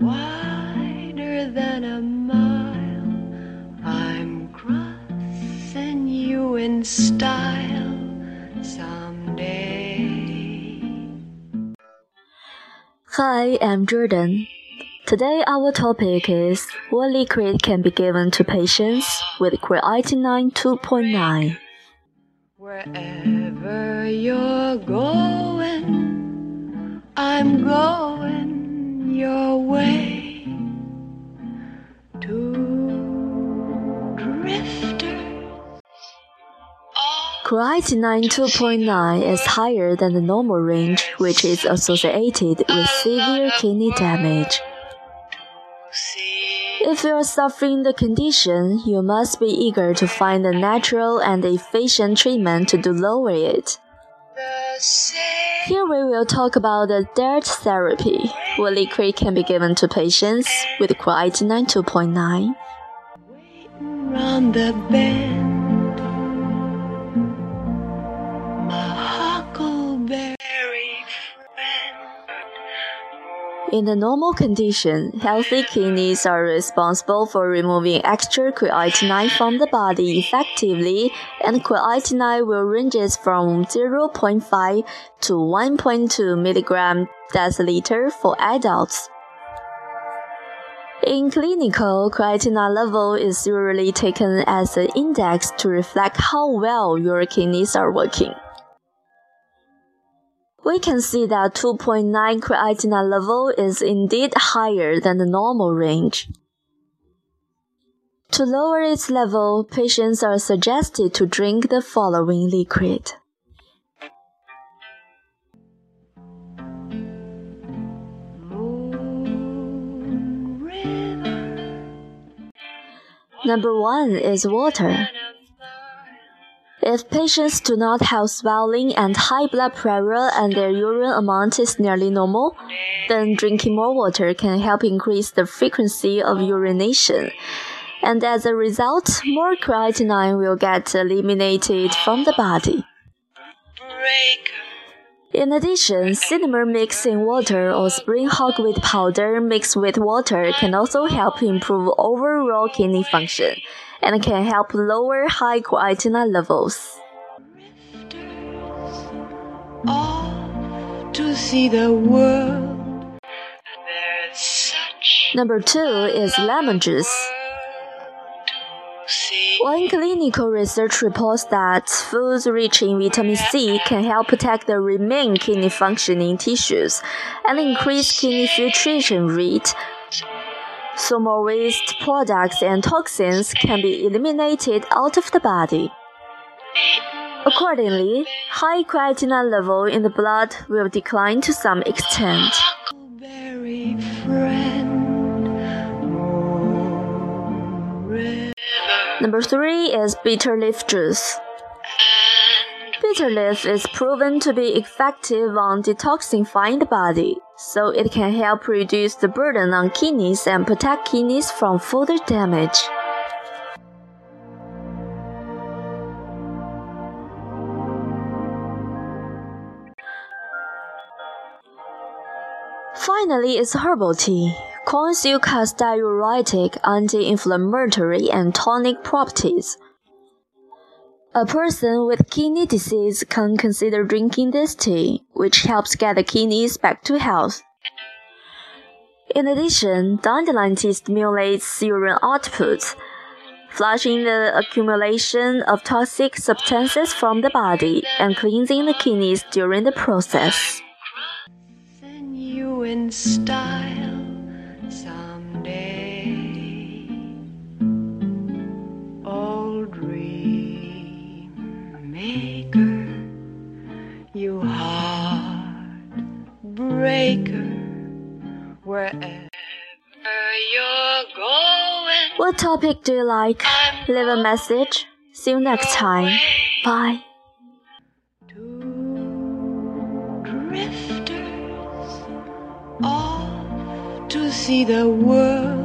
wider than a mile. I'm crossing you in style someday. Hi, I'm Jordan. Today, our topic is what liquid can be given to patients with creatinine 2.9. Wherever you're going, I'm going your way. Two drifters. Creatinine 2.9 is higher than the normal range, which is associated with severe kidney damage. If you are suffering the condition, you must be eager to find a natural and efficient treatment to lower it. Here we will talk about the DART therapy, what liquid can be given to patients with creatinine 2.9. Waiting round the. In the normal condition, healthy kidneys are responsible for removing extra creatinine from the body effectively, and creatinine will ranges from 0.5 to 1.2 milligram deciliter for adults. In clinical, creatinine level is usually taken as an index to reflect how well your kidneys are working. We can see that 2.9 creatinine level is indeed higher than the normal range. To lower its level, patients are suggested to drink the following liquid. Number one is water. If patients do not have swelling and high blood pressure and their urine amount is nearly normal, then drinking more water can help increase the frequency of urination. And as a result, more creatinine will get eliminated from the body. In addition, cinnamon mixed in water or spring hogweed powder mixed with water can also help improve overall kidney function and can help lower high creatinine levels. Number two is lemon juice. One clinical research reports that foods rich in vitamin C can help protect the remaining kidney functioning tissues and increase kidney filtration rate. So more waste products and toxins can be eliminated out of the body. Accordingly, high creatinine level in the blood will decline to some extent. Number three is bitter leaf juice. Bitter leaf is proven to be effective on detoxifying the body, so it can help reduce the burden on kidneys and protect kidneys from further damage. Finally, is herbal tea. Corn silk has diuretic, anti-inflammatory, and tonic properties. A person with kidney disease can consider drinking this tea, which helps get the kidneys back to health. In addition, dandelion tea stimulates urine output, flushing the accumulation of toxic substances from the body and cleansing the kidneys during the process. What topic do you like? Leave a message. See you next time. Bye. Drifters off to see the world.